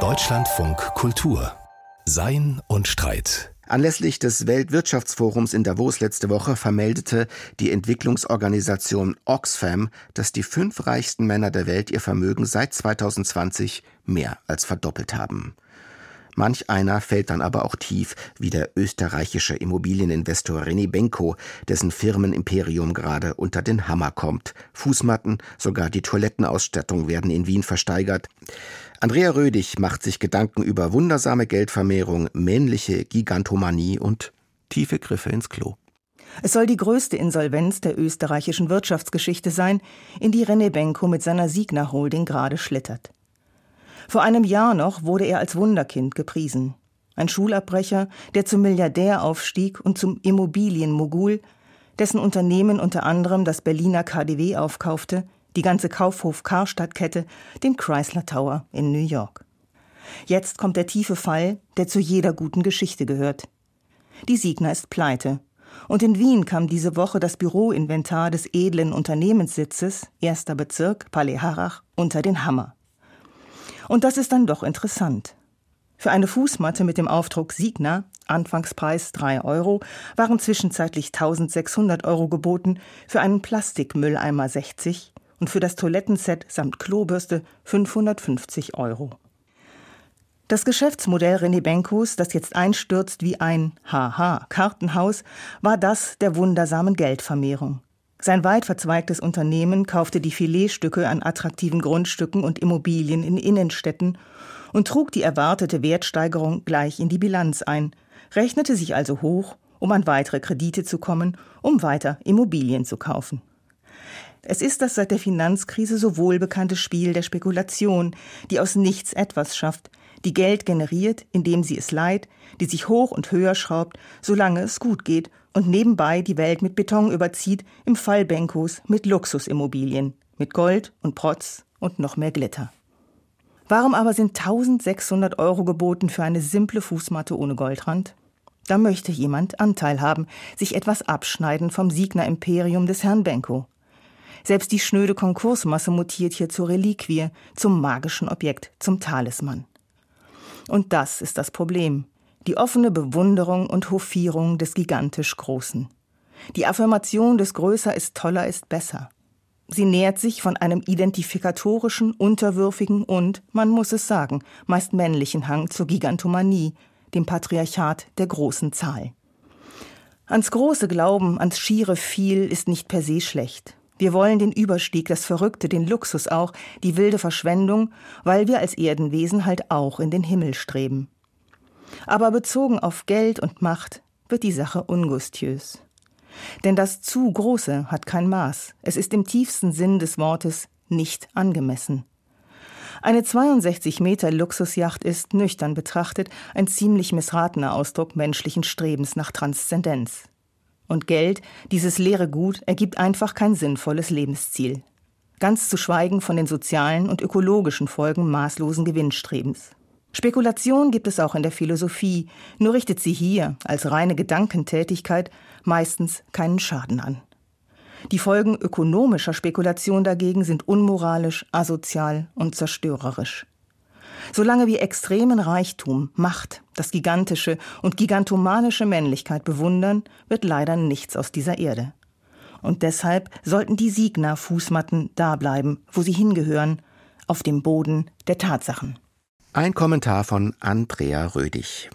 Deutschlandfunk Kultur Sein und Streit Anlässlich des Weltwirtschaftsforums in Davos letzte Woche vermeldete die Entwicklungsorganisation Oxfam, dass die fünf reichsten Männer der Welt ihr Vermögen seit 2020 mehr als verdoppelt haben. Manch einer fällt dann aber auch tief, wie der österreichische Immobilieninvestor René Benko, dessen Firmenimperium gerade unter den Hammer kommt. Fußmatten, sogar die Toilettenausstattung werden in Wien versteigert. Andrea Rödig macht sich Gedanken über wundersame Geldvermehrung, männliche Gigantomanie und tiefe Griffe ins Klo. Es soll die größte Insolvenz der österreichischen Wirtschaftsgeschichte sein, in die René Benko mit seiner Signa Holding gerade schlittert. Vor einem Jahr noch wurde er als Wunderkind gepriesen. Ein Schulabbrecher, der zum Milliardär aufstieg und zum Immobilienmogul, dessen Unternehmen unter anderem das Berliner KDW aufkaufte, die ganze Kaufhof-Karstadt-Kette, den Chrysler Tower in New York. Jetzt kommt der tiefe Fall, der zu jeder guten Geschichte gehört. Die Signa ist pleite. Und in Wien kam diese Woche das Büroinventar des edlen Unternehmenssitzes, erster Bezirk, Palais Harrach, unter den Hammer. Und das ist dann doch interessant. Für eine Fußmatte mit dem Aufdruck Signa, Anfangspreis 3 Euro, waren zwischenzeitlich 1600 Euro geboten, für einen Plastikmülleimer 60, und für das Toilettenset samt Klobürste 550 Euro. Das Geschäftsmodell René Benkos, das jetzt einstürzt wie ein Haha Kartenhaus, war das der wundersamen Geldvermehrung. Sein weit verzweigtes Unternehmen kaufte die Filetstücke an attraktiven Grundstücken und Immobilien in Innenstädten und trug die erwartete Wertsteigerung gleich in die Bilanz ein, rechnete sich also hoch, um an weitere Kredite zu kommen, um weiter Immobilien zu kaufen. Es ist das seit der Finanzkrise so wohlbekannte Spiel der Spekulation, die aus nichts etwas schafft, die Geld generiert, indem sie es leiht, die sich hoch und höher schraubt, solange es gut geht und nebenbei die Welt mit Beton überzieht, im Fall Benkos mit Luxusimmobilien, mit Gold und Protz und noch mehr Glitter. Warum aber sind 1600 Euro geboten für eine simple Fußmatte ohne Goldrand? Da möchte jemand Anteil haben, sich etwas abschneiden vom Siegner Imperium des Herrn Benko. Selbst die schnöde Konkursmasse mutiert hier zur Reliquie, zum magischen Objekt, zum Talisman. Und das ist das Problem. Die offene Bewunderung und Hofierung des gigantisch Großen. Die Affirmation des Größer ist toller ist besser. Sie nähert sich von einem identifikatorischen, unterwürfigen und, man muss es sagen, meist männlichen Hang zur Gigantomanie, dem Patriarchat der großen Zahl. Ans große Glauben, ans schiere Viel ist nicht per se schlecht. Wir wollen den Überstieg, das Verrückte, den Luxus auch, die wilde Verschwendung, weil wir als Erdenwesen halt auch in den Himmel streben. Aber bezogen auf Geld und Macht wird die Sache ungustiös. Denn das zu Große hat kein Maß. Es ist im tiefsten Sinn des Wortes nicht angemessen. Eine 62 Meter Luxusjacht ist, nüchtern betrachtet, ein ziemlich missratener Ausdruck menschlichen Strebens nach Transzendenz. Und Geld, dieses leere Gut, ergibt einfach kein sinnvolles Lebensziel. Ganz zu schweigen von den sozialen und ökologischen Folgen maßlosen Gewinnstrebens. Spekulation gibt es auch in der Philosophie, nur richtet sie hier als reine Gedankentätigkeit meistens keinen Schaden an. Die Folgen ökonomischer Spekulation dagegen sind unmoralisch, asozial und zerstörerisch. Solange wir extremen Reichtum, Macht, das gigantische und gigantomanische Männlichkeit bewundern, wird leider nichts aus dieser Erde. Und deshalb sollten die Signa-Fußmatten da bleiben, wo sie hingehören, auf dem Boden der Tatsachen. Ein Kommentar von Andrea Rödig.